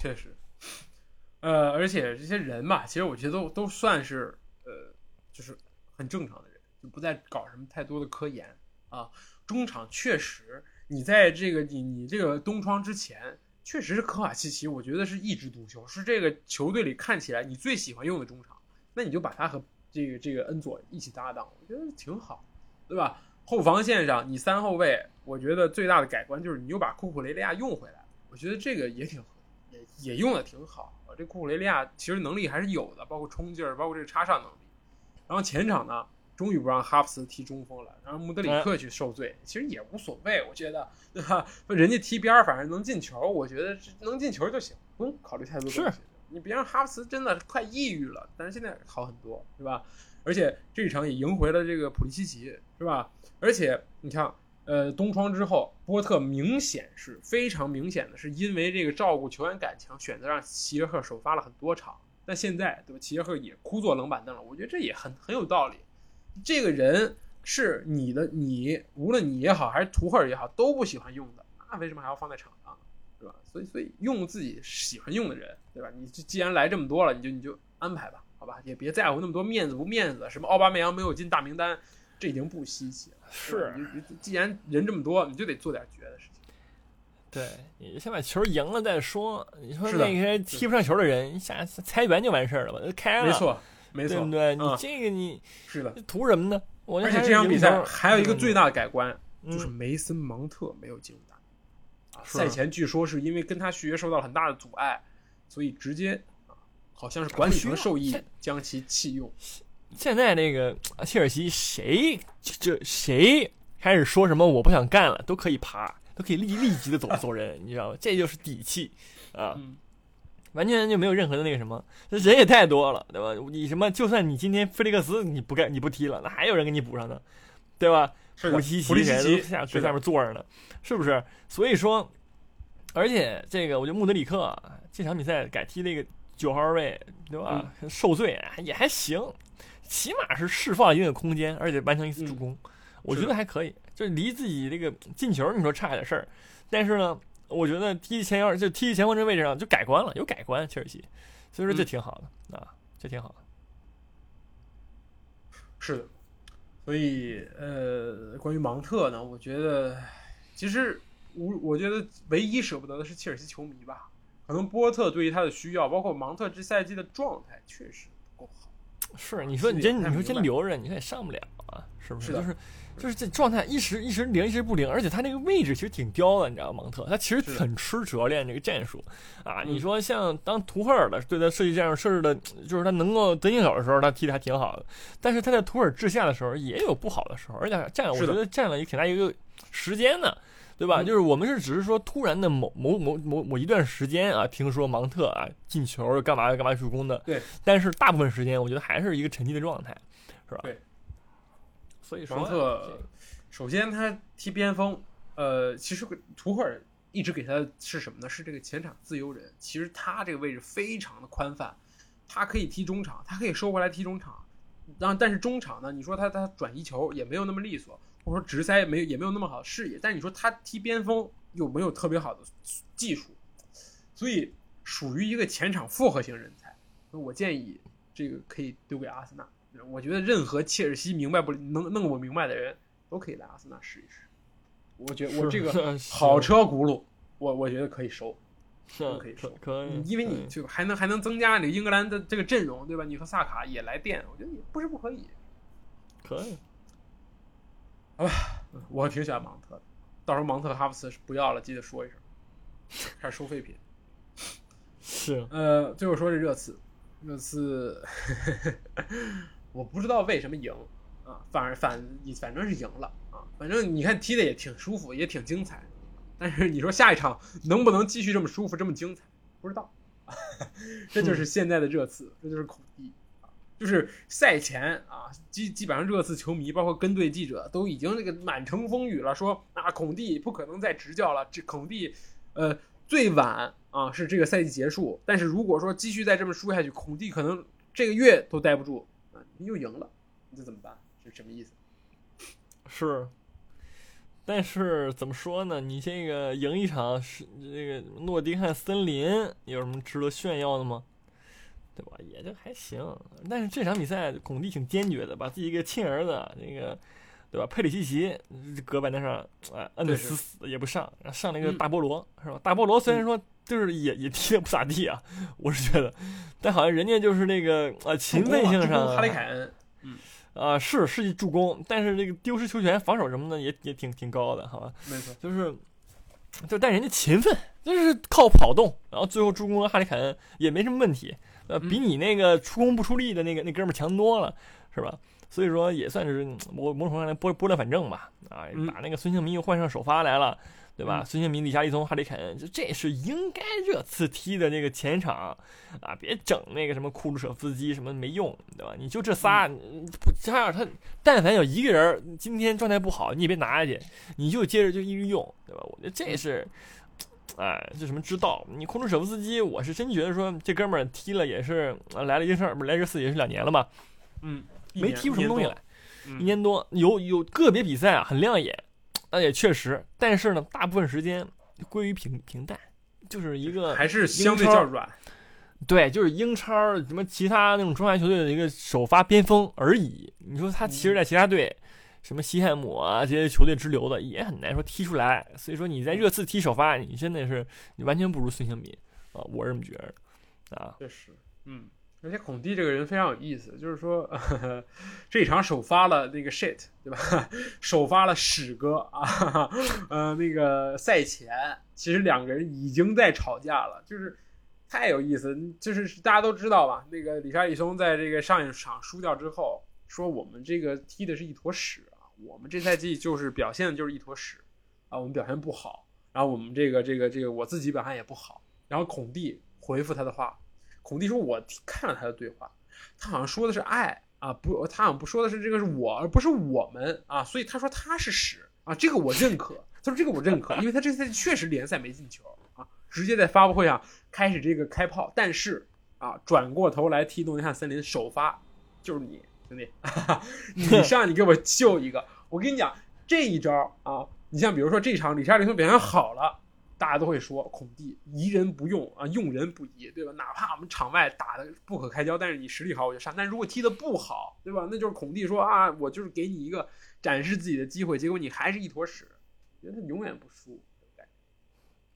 确实。呃，而且这些人吧，其实我觉得都都算是呃，就是很正常的人，就不再搞什么太多的科研啊。中场确实，你在这个你你这个东窗之前。确实是科瓦契奇，我觉得是一枝独秀，是这个球队里看起来你最喜欢用的中场。那你就把他和这个这个恩佐一起搭档，我觉得挺好，对吧？后防线上你三后卫，我觉得最大的改观就是你又把库库雷利亚用回来，我觉得这个也挺也也用的挺好。这库库雷利亚其实能力还是有的，包括冲劲儿，包括这个插上能力。然后前场呢？终于不让哈弗斯踢中锋了，让穆德里克去受罪，其实也无所谓，我觉得，对吧？人家踢边儿，反正能进球，我觉得能进球就行，不用考虑太多东西。你别让哈弗斯真的快抑郁了，但是现在好很多，对吧？而且这一场也赢回了这个普利西奇，是吧？而且你看，呃，东窗之后，波特明显是非常明显的，是因为这个照顾球员感情，选择让齐耶赫首发了很多场。但现在，对吧？齐耶赫也枯坐冷板凳了，我觉得这也很很有道理。这个人是你的，你无论你也好，还是图赫尔也好，都不喜欢用的，那为什么还要放在场上，对吧？所以，所以用自己喜欢用的人，对吧？你既然来这么多了，你就你就安排吧，好吧？也别在乎那么多面子不面子，什么奥巴梅扬没有进大名单。这已经不稀奇了。是，既然人这么多，你就得做点绝的事情。对，你先把球赢了再说。你说那些踢不上球的人，下裁员就完事儿了吧？开了，没错，没错，对不对？你这个你是的，图什么呢？而且这场比赛还有一个最大的改观，就是梅森芒特没有进入大名。赛前据说是因为跟他续约受到了很大的阻碍，所以直接啊，好像是管理层授意将其弃用。现在那个切尔西谁这谁开始说什么我不想干了，都可以爬，都可以立立即的走走人，你知道吗？这就是底气啊，完全就没有任何的那个什么，人也太多了，对吧？你什么就算你今天菲利克斯你不干你不踢了，那还有人给你补上呢，对吧？普奇奇谁都下在下面坐着呢，是不是？所以说，而且这个我觉得穆德里克这场比赛改踢那个九号位，对吧？受罪也还行。起码是释放一定的空间，而且完成一次助攻，我觉得还可以。就离自己这个进球，你说差点事儿，但是呢，我觉得踢前腰就踢前锋这位置上就改观了，有改观，切尔西，所以说这挺好的啊，这挺好的。是的，所以呃，关于芒特呢，我觉得其实我我觉得唯一舍不得的是切尔西球迷吧，可能波特对于他的需要，包括芒特这赛季的状态确实。是，你说你真，你说真留着，你说也上不了啊，是不是？就是，就是这状态一时一时灵，一时不灵，而且他那个位置其实挺刁的，你知道吗？蒙特他其实很吃主教练这个战术啊。你说像当图赫尔的对他设计战术设置的，就是他能够得进手的时候，他踢的还挺好的。但是他在图尔治下的时候也有不好的时候，而且占，我觉得占了一挺大一个时间的。对吧？就是我们是只是说突然的某某某某某一段时间啊，听说芒特啊进球干嘛干嘛助攻的。对。但是大部分时间我觉得还是一个沉寂的状态，是吧？对。所以芒特，首先他踢边锋，呃，其实图赫尔一直给他是什么呢？是这个前场自由人。其实他这个位置非常的宽泛，他可以踢中场，他可以收回来踢中场。然后，但是中场呢，你说他他转移球也没有那么利索。或者说直塞没有也没有那么好的视野，但你说他踢边锋又没有特别好的技术，所以属于一个前场复合型人才。我建议这个可以丢给阿森纳。我觉得任何切尔西明白不能弄不明白的人都可以来阿森纳试一试。我觉得我这个好车轱辘，我我觉得可以收，可以收，可以，因为你就还能还能增加这个英格兰的这个阵容，对吧？你和萨卡也来电，我觉得也不是不可以，可以。好吧，我挺喜欢芒特的。到时候芒特哈弗茨不要了，记得说一声，开始收废品。*laughs* 是，呃，最后说这热刺，热刺，*laughs* 我不知道为什么赢啊，反而反反正是赢了啊，反正你看踢的也挺舒服，也挺精彩。但是你说下一场能不能继续这么舒服，这么精彩，不知道。*laughs* 这就是现在的热刺，这就是孔蒂。就是赛前啊，基基本上热刺球迷，包括跟队记者，都已经那个满城风雨了，说啊，孔蒂不可能再执教了。这孔蒂，呃，最晚啊是这个赛季结束。但是如果说继续再这么输下去，孔蒂可能这个月都待不住啊。又赢了，你这怎么办？是什么意思？*laughs* 是，但是怎么说呢？你这个赢一场是这个诺丁汉森林有什么值得炫耀的吗？对吧？也就还行，但是这场比赛孔蒂挺坚决的，把自己一个亲儿子那个，对吧？佩里西奇搁板凳上，哎，摁得死死的，也不上，上了一个大菠萝，是吧？大菠萝虽然说就是也也踢的不咋地啊，我是觉得，但好像人家就是那个呃勤奋性上，哈里凯恩，嗯，啊是是助攻，但是这个丢失球权、防守什么的也也挺挺高的，好吧？没错，就是就但人家勤奋，就是靠跑动，然后最后助攻哈里凯恩也没什么问题。呃，比你那个出工不出力的那个那哥们强多了，是吧？所以说也算是某某种上来拨拨乱反正吧。啊，把那个孙兴民又换上首发来了，对吧？孙兴民、李佳利松、哈里凯恩，就这是应该热刺踢的那个前场啊！别整那个什么库鲁舍夫斯基什么没用，对吧？你就这仨，这样他但凡有一个人今天状态不好，你也别拿下去，你就接着就一直用，对吧？我觉得这是，哎，这什么之道？你库鲁舍夫斯基，我是真觉得说这哥们儿踢了也是来了英超，不是来热刺也是两年了嘛，嗯，没踢出什么东西来，嗯一年多，有有个别比赛啊很亮眼。那也确实，但是呢，大部分时间归于平平淡，就是一个还是相对较软。对，就是英超什么其他那种中下球队的一个首发边锋而已。你说他其实，在其他队，什么西汉姆啊这些球队之流的，也很难说踢出来。所以说你在热刺踢首发，你真的是你完全不如孙兴民啊，我是这么觉得啊。确实，嗯。而且孔蒂这个人非常有意思，就是说呵呵 *laughs* 这场首发了那个 shit，对吧？*laughs* 首发了史哥啊，*laughs* 呃，那个赛前其实两个人已经在吵架了，就是太有意思。就是大家都知道吧，那个里沙里松在这个上一场输掉之后，说我们这个踢的是一坨屎啊，我们这赛季就是表现的就是一坨屎啊，我们表现不好，然后我们这个这个这个我自己表现也不好，然后孔蒂回复他的话。孔蒂说：“我看了他的对话，他好像说的是爱啊，不，他好像不说的是这个是我，而不是我们啊，所以他说他是屎啊，这个我认可。他说这个我认可，因为他这赛季确实联赛没进球啊，直接在发布会上开始这个开炮，但是啊，转过头来踢诺丁汉森林首发就是你兄弟，*laughs* 你 *laughs* 上你给我秀一个，我跟你讲这一招啊，你像比如说这场李沙利松表现好了。”大家都会说孔蒂疑人不用啊，用人不疑，对吧？哪怕我们场外打的不可开交，但是你实力好我就上。但如果踢的不好，对吧？那就是孔蒂说啊，我就是给你一个展示自己的机会，结果你还是一坨屎，觉得他永远不输，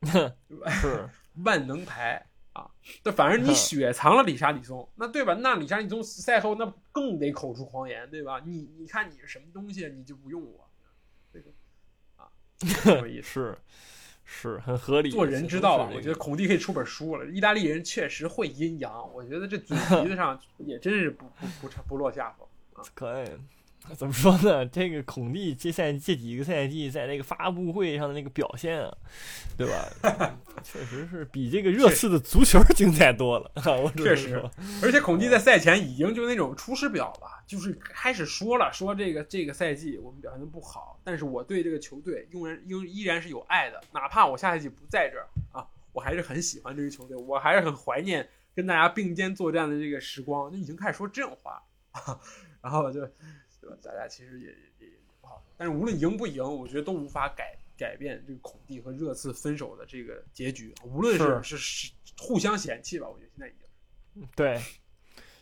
对吧？是万能牌啊！但，反正你雪藏了李沙李松，那对吧？那李沙里松赛后那更得口出狂言，对吧？你你看你是什么东西，你就不用我，这个啊，*laughs* 有意思是。是很合理，做人之道吧。我觉得孔蒂可以出本书了。意大利人确实会阴阳，我觉得这嘴皮子上也真是不不不不落下风啊。可以，*laughs* 怎么说呢？这个孔蒂这赛这几个赛季在那个发布会上的那个表现啊，对吧？*laughs* 确实是比这个热刺的足球精彩多了。我确实，而且孔蒂在赛前已经就那种出师表了。就是开始说了，说这个这个赛季我们表现的不好，但是我对这个球队仍然仍依然是有爱的，哪怕我下赛季不在这儿啊，我还是很喜欢这支球队，我还是很怀念跟大家并肩作战的这个时光。就已经开始说这种话，*laughs* 然后就对吧？大家其实也也也不好，但是无论赢不赢，我觉得都无法改改变这个孔蒂和热刺分手的这个结局，无论是是是互相嫌弃吧，我觉得现在已经对。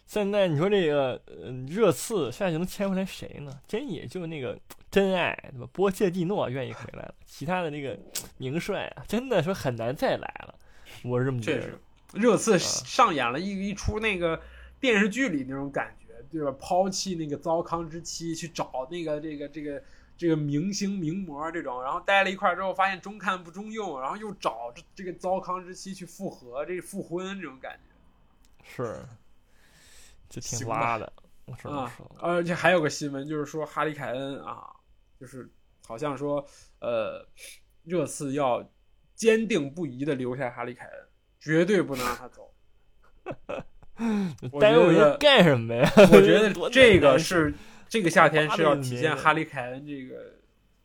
现在你说这个呃热刺现在能签回来谁呢？真也就那个真爱对吧？波切蒂诺愿意回来了，其他的那个名帅啊，真的说很难再来了。我是这么觉得。热刺上演了一一出那个电视剧里那种感觉，对吧？抛弃那个糟糠之妻，去找那个这个这个这个明星名模这种，然后待了一块之后，发现中看不中用，然后又找这这个糟糠之妻去复合，这复婚这种感觉。是。就挺拉的，啊，而且还有个新闻，就是说哈利凯恩啊，就是好像说，呃，热刺要坚定不移的留下哈利凯恩，绝对不能让他走。*laughs* 我觉得干什么呀？我觉得 *laughs* 这个是这个夏天是要体现哈利凯恩这个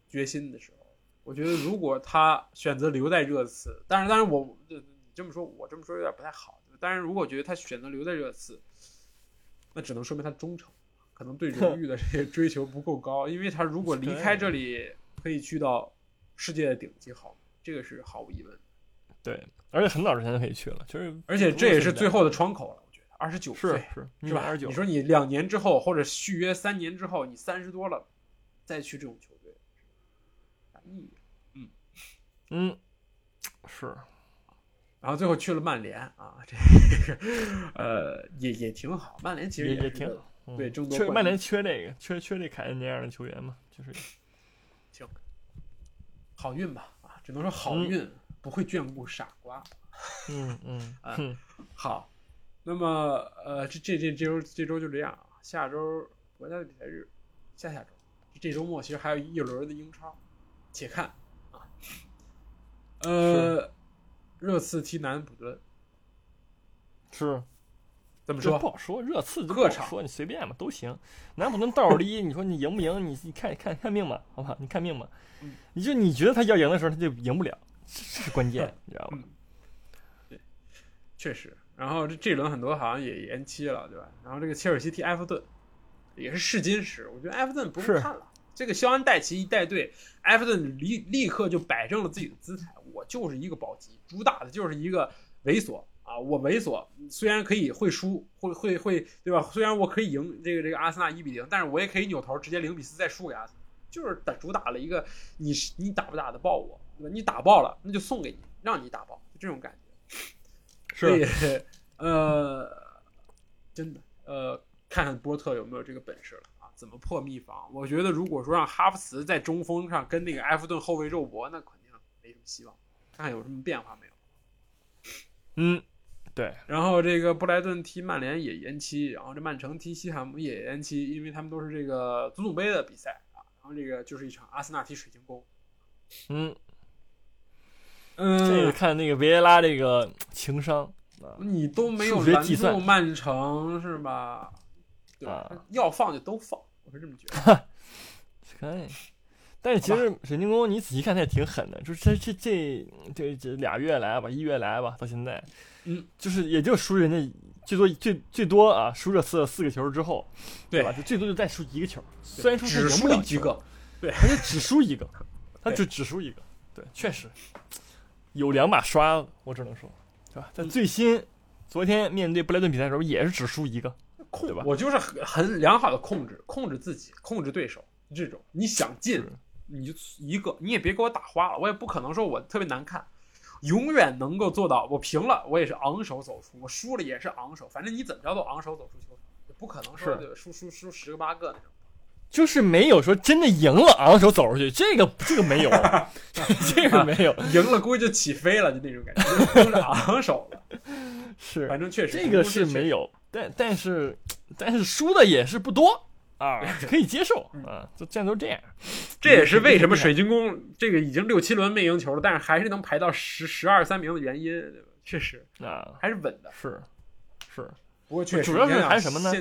决心的时候。我觉得如果他选择留在热刺，但是，但是我你这么说，我这么说有点不太好。但是如果觉得他选择留在热刺，那只能说明他忠诚，可能对荣誉的这些追求不够高。因为他如果离开这里，可以去到世界的顶级好，这个是毫无疑问。对，而且很早之前就可以去了，就是而且这也是最后的窗口了。二十九岁是是吧？二十九，你说你两年之后或者续约三年之后，你三十多了再去这种球队，啥意义？嗯嗯，是。然后最后去了曼联啊，这个呃也也挺好。曼联其实也挺好对，争夺缺曼联缺这个，缺缺这凯恩这样的球员嘛，就是 *laughs* 行，好运吧啊，只能说好运不会眷顾傻瓜。嗯嗯 *laughs* 啊好，那么呃这这这这周这周就这样啊，下周国家的比赛日，下下周这周末其实还有一轮的英超，且看啊。呃，热刺踢南安普顿，是怎么说？不好说，热刺客场说，你随便吧，都行。南普顿倒数第一，你说你赢不赢？你你看看看命吧，好吧，你看命吧嗯。你就你觉得他要赢的时候，他就赢不了，这这是关键，你知道吗？对确实。然后这这轮很多好像也延期了，对吧？然后这个切尔西踢埃弗顿，也是试金石。我觉得埃弗顿不用看了，这个肖恩戴奇一带队，埃弗顿立立刻就摆正了自己的姿态，我就是一个保级，主打的就是一个猥琐啊！我猥琐，虽然可以会输，会会会，对吧？虽然我可以赢这个这个阿森纳一比零，但是我也可以扭头直接零比四再输给阿森纳，就是打主打了一个你是你打不打得爆我，你打爆了，那就送给你，让你打爆，就这种感觉。所以，呃，真的，呃，看看波特有没有这个本事了啊？怎么破密防？我觉得如果说让哈弗茨在中锋上跟那个埃弗顿后卫肉搏，那肯定没什么希望。看看有什么变化没有。嗯，对，然后这个布莱顿踢曼联也延期，然后这曼城踢西汉姆也延期，因为他们都是这个足总杯的比赛啊。然后这个就是一场阿森纳踢水晶宫。嗯，嗯，这个看那个维埃拉这个情商啊，你都没有拦住曼城是吧？对吧？啊。要放就都放，我是这么觉得。*laughs* 可以。但是其实水晶宫你仔细看，他也挺狠的，就是这这这这这俩月来吧，一月来吧，到现在，嗯，就是也就输人家最多最最多啊，输这次四个球之后，对。吧？就最多就再输一个球，虽然说他只输了球一个，他就只输一个，*laughs* 他就只输一个，对，确实有两把刷子，我只能说，对吧？在嗯最新昨天面对布莱顿比赛的时候，也是只输一个，控对吧我就是很很良好的控制，控制自己，控制对手。这种你想进，你就一个，你也别给我打花了，我也不可能说我特别难看，永远能够做到。我平了，我也是昂首走出；我输了也是昂首，反正你怎么着都昂首走出球场，也不可能说输输输十个八个那种。就是没有说真的赢了昂首走出去，这个这个没有，*laughs* 这个没有，赢了估计就起飞了，就那种感觉，就是昂首了。*laughs* 是反正确实这个是没有，但但是但是输的也是不多啊，*laughs* 可以接受啊，就现在都这样。这也是为什么水晶宫这个已经六七轮没赢球了，但是还是能排到十十二三名的原因，确实啊，还是稳的。是是，不过确实，主要是还是什么呢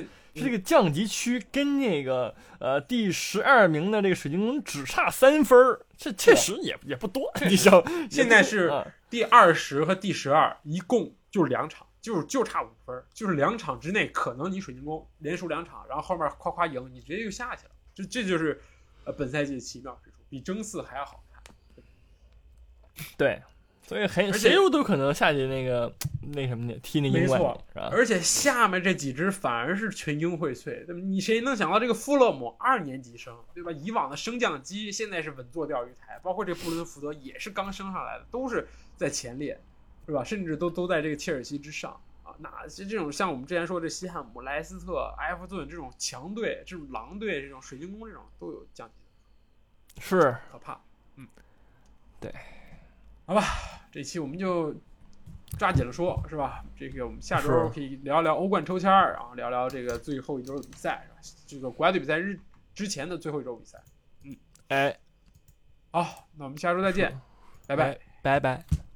这个降级区跟那个呃第十二名的这个水晶宫只差三分儿，这确实也也不多。你想，现在是啊第二十和第十二一共就是两场，就是就差五分，就是两场之内可能你水晶宫连输两场，然后后面夸夸赢，你直接就下去了。这这就是呃本赛季的奇妙之处，比争四还要好看。对，所以很谁都都可能下去那个那什么的踢那英冠是吧？而且下面这几支反而是群英荟萃，对吧？你谁能想到这个富勒姆二年级生，对吧？以往的升降机现在是稳坐钓鱼台，包括这布伦福德也是刚升上来的，都是在前列，是吧？甚至都都在这个切尔西之上啊。那这这种像我们之前说这西汉姆、莱斯特、埃弗顿这种强队、这种狼队、这种水晶宫这种都有降级的是可怕。嗯，对，好吧，这期我们就抓紧了说，是吧？这个我们下周可以聊聊欧冠抽签儿，然后聊聊这个最后一周的比赛，是吧？这个国家队比赛日之前的最后一周比赛。嗯哎，好，那我们下周再见，拜拜。拜拜。